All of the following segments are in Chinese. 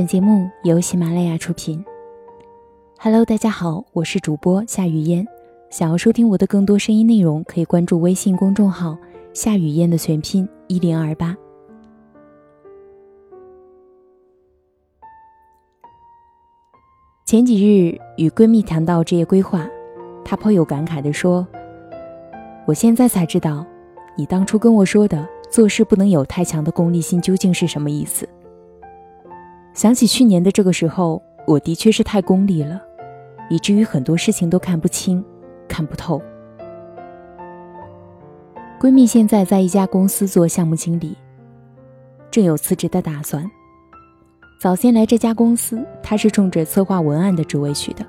本节目由喜马拉雅出品。Hello，大家好，我是主播夏雨嫣。想要收听我的更多声音内容，可以关注微信公众号“夏雨嫣”的全拼一零二八。前几日与闺蜜谈到职业规划，她颇有感慨地说：“我现在才知道，你当初跟我说的做事不能有太强的功利心究竟是什么意思。”想起去年的这个时候，我的确是太功利了，以至于很多事情都看不清、看不透。闺蜜现在在一家公司做项目经理，正有辞职的打算。早先来这家公司，她是冲着策划文案的职位去的，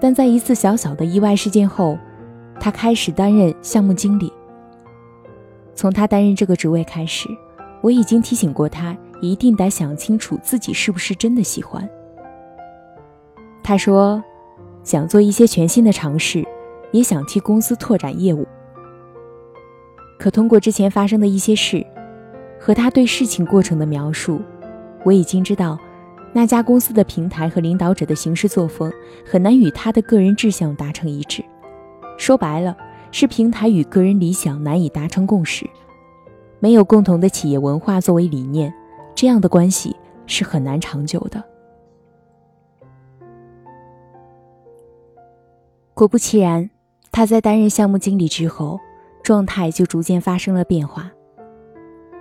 但在一次小小的意外事件后，她开始担任项目经理。从她担任这个职位开始，我已经提醒过她。一定得想清楚自己是不是真的喜欢。他说，想做一些全新的尝试，也想替公司拓展业务。可通过之前发生的一些事，和他对事情过程的描述，我已经知道，那家公司的平台和领导者的行事作风很难与他的个人志向达成一致。说白了，是平台与个人理想难以达成共识，没有共同的企业文化作为理念。这样的关系是很难长久的。果不其然，他在担任项目经理之后，状态就逐渐发生了变化。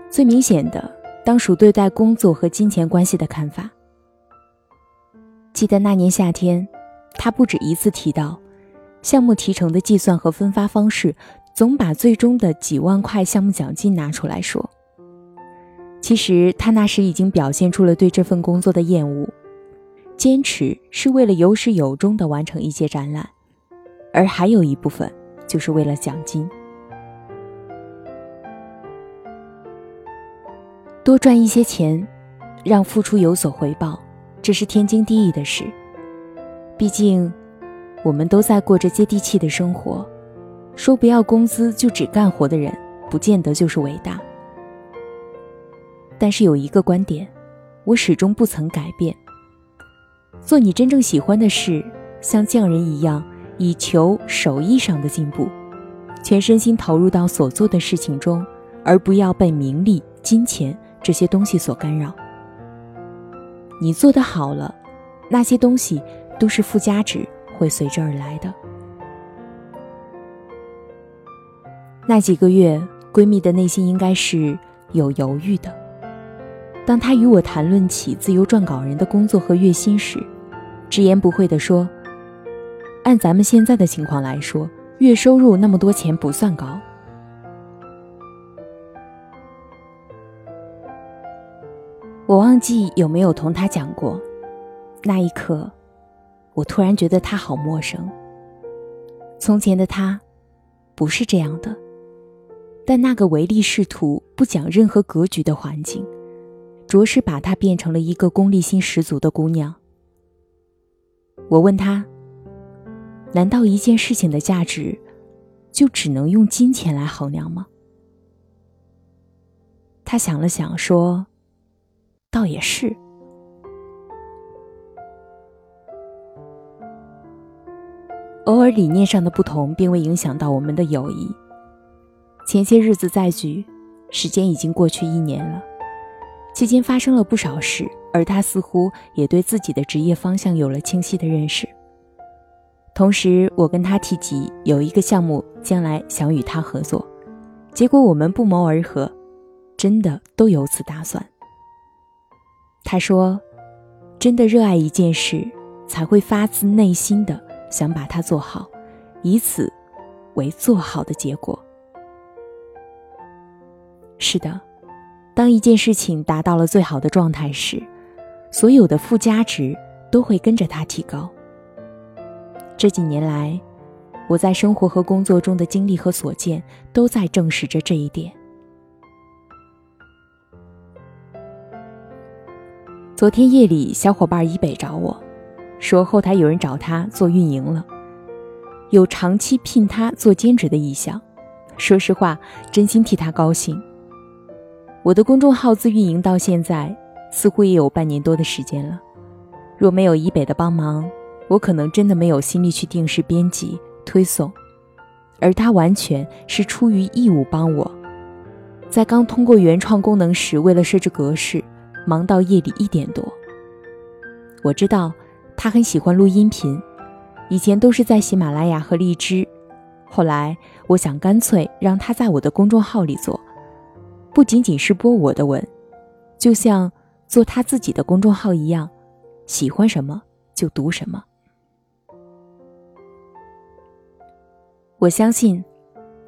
最明显的，当属对待工作和金钱关系的看法。记得那年夏天，他不止一次提到，项目提成的计算和分发方式，总把最终的几万块项目奖金拿出来说。其实他那时已经表现出了对这份工作的厌恶，坚持是为了有始有终的完成一些展览，而还有一部分就是为了奖金。多赚一些钱，让付出有所回报，这是天经地义的事。毕竟，我们都在过着接地气的生活，说不要工资就只干活的人，不见得就是伟大。但是有一个观点，我始终不曾改变：做你真正喜欢的事，像匠人一样，以求手艺上的进步，全身心投入到所做的事情中，而不要被名利、金钱这些东西所干扰。你做得好了，那些东西都是附加值，会随之而来的。那几个月，闺蜜的内心应该是有犹豫的。当他与我谈论起自由撰稿人的工作和月薪时，直言不讳地说：“按咱们现在的情况来说，月收入那么多钱不算高。”我忘记有没有同他讲过，那一刻，我突然觉得他好陌生。从前的他，不是这样的，但那个唯利是图、不讲任何格局的环境。着实把她变成了一个功利心十足的姑娘。我问她：“难道一件事情的价值，就只能用金钱来衡量吗？”她想了想说：“倒也是。”偶尔理念上的不同，并未影响到我们的友谊。前些日子再聚，时间已经过去一年了。期间发生了不少事，而他似乎也对自己的职业方向有了清晰的认识。同时，我跟他提及有一个项目将来想与他合作，结果我们不谋而合，真的都有此打算。他说：“真的热爱一件事，才会发自内心的想把它做好，以此为做好的结果。”是的。当一件事情达到了最好的状态时，所有的附加值都会跟着它提高。这几年来，我在生活和工作中的经历和所见，都在证实着这一点。昨天夜里，小伙伴以北找我，说后台有人找他做运营了，有长期聘他做兼职的意向。说实话，真心替他高兴。我的公众号自运营到现在，似乎也有半年多的时间了。若没有以北的帮忙，我可能真的没有心力去定时编辑推送，而他完全是出于义务帮我。在刚通过原创功能时，为了设置格式，忙到夜里一点多。我知道他很喜欢录音频，以前都是在喜马拉雅和荔枝，后来我想干脆让他在我的公众号里做，不仅仅是播我的文，就像做他自己的公众号一样，喜欢什么就读什么。我相信，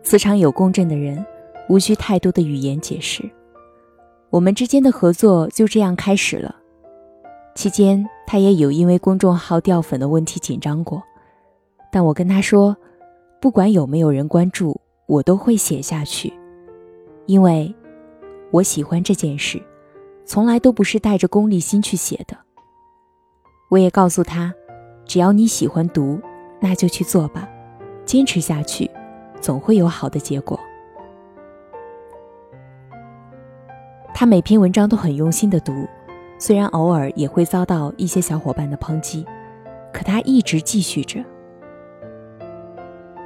磁场有共振的人，无需太多的语言解释。我们之间的合作就这样开始了。期间，他也有因为公众号掉粉的问题紧张过，但我跟他说，不管有没有人关注，我都会写下去，因为我喜欢这件事，从来都不是带着功利心去写的。我也告诉他，只要你喜欢读，那就去做吧。坚持下去，总会有好的结果。他每篇文章都很用心的读，虽然偶尔也会遭到一些小伙伴的抨击，可他一直继续着。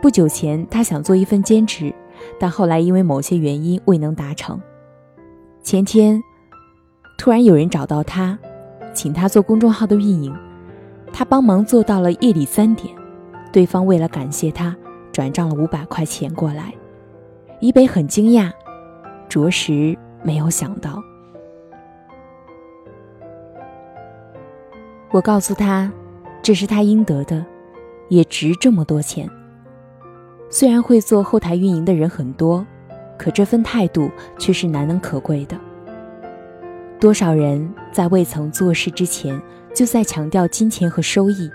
不久前，他想做一份兼职，但后来因为某些原因未能达成。前天，突然有人找到他，请他做公众号的运营，他帮忙做到了夜里三点。对方为了感谢他，转账了五百块钱过来。以北很惊讶，着实没有想到。我告诉他，这是他应得的，也值这么多钱。虽然会做后台运营的人很多，可这份态度却是难能可贵的。多少人在未曾做事之前，就在强调金钱和收益。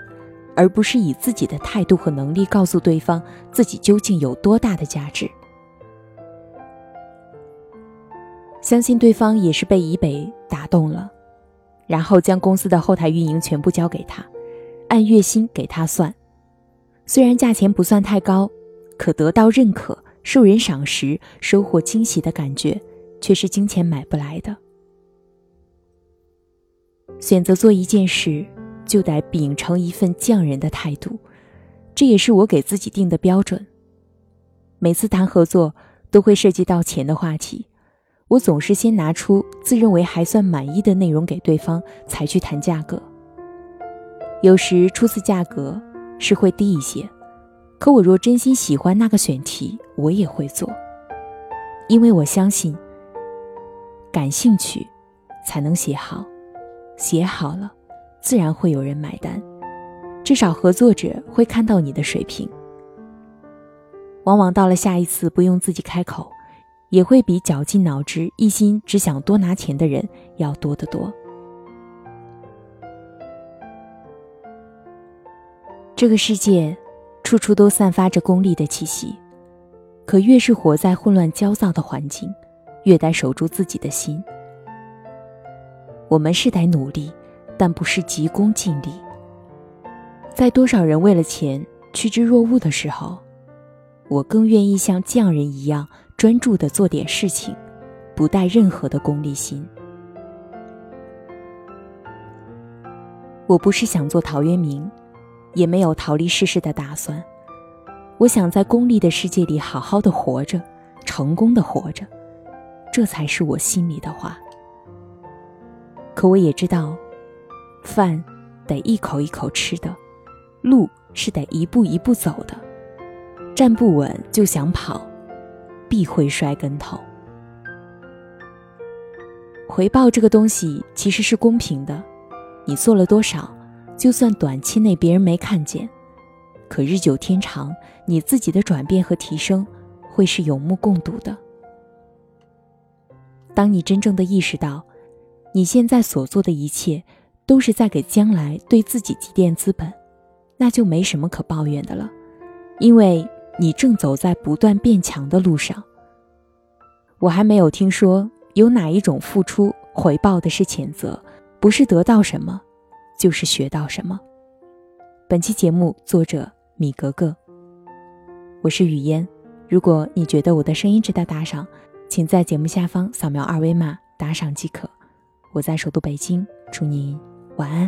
而不是以自己的态度和能力告诉对方自己究竟有多大的价值。相信对方也是被以北打动了，然后将公司的后台运营全部交给他，按月薪给他算。虽然价钱不算太高，可得到认可、受人赏识、收获惊喜的感觉，却是金钱买不来的。选择做一件事。就得秉承一份匠人的态度，这也是我给自己定的标准。每次谈合作都会涉及到钱的话题，我总是先拿出自认为还算满意的内容给对方，才去谈价格。有时初次价格是会低一些，可我若真心喜欢那个选题，我也会做，因为我相信，感兴趣才能写好，写好了。自然会有人买单，至少合作者会看到你的水平。往往到了下一次，不用自己开口，也会比绞尽脑汁、一心只想多拿钱的人要多得多。这个世界，处处都散发着功利的气息，可越是活在混乱焦躁的环境，越得守住自己的心。我们是得努力。但不是急功近利。在多少人为了钱趋之若鹜的时候，我更愿意像匠人一样专注的做点事情，不带任何的功利心。我不是想做陶渊明，也没有逃离世事的打算。我想在功利的世界里好好的活着，成功的活着，这才是我心里的话。可我也知道。饭得一口一口吃的，路是得一步一步走的。站不稳就想跑，必会摔跟头。回报这个东西其实是公平的，你做了多少，就算短期内别人没看见，可日久天长，你自己的转变和提升会是有目共睹的。当你真正的意识到，你现在所做的一切。都是在给将来对自己积淀资本，那就没什么可抱怨的了，因为你正走在不断变强的路上。我还没有听说有哪一种付出回报的是谴责，不是得到什么，就是学到什么。本期节目作者米格格，我是雨嫣。如果你觉得我的声音值得打赏，请在节目下方扫描二维码打赏即可。我在首都北京，祝您晚安。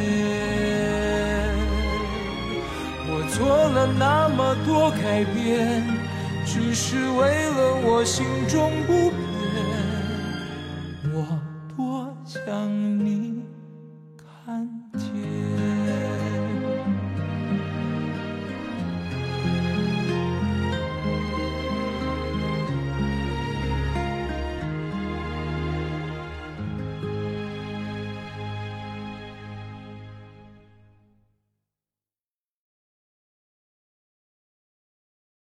做了那么多改变，只是为了我心中不变。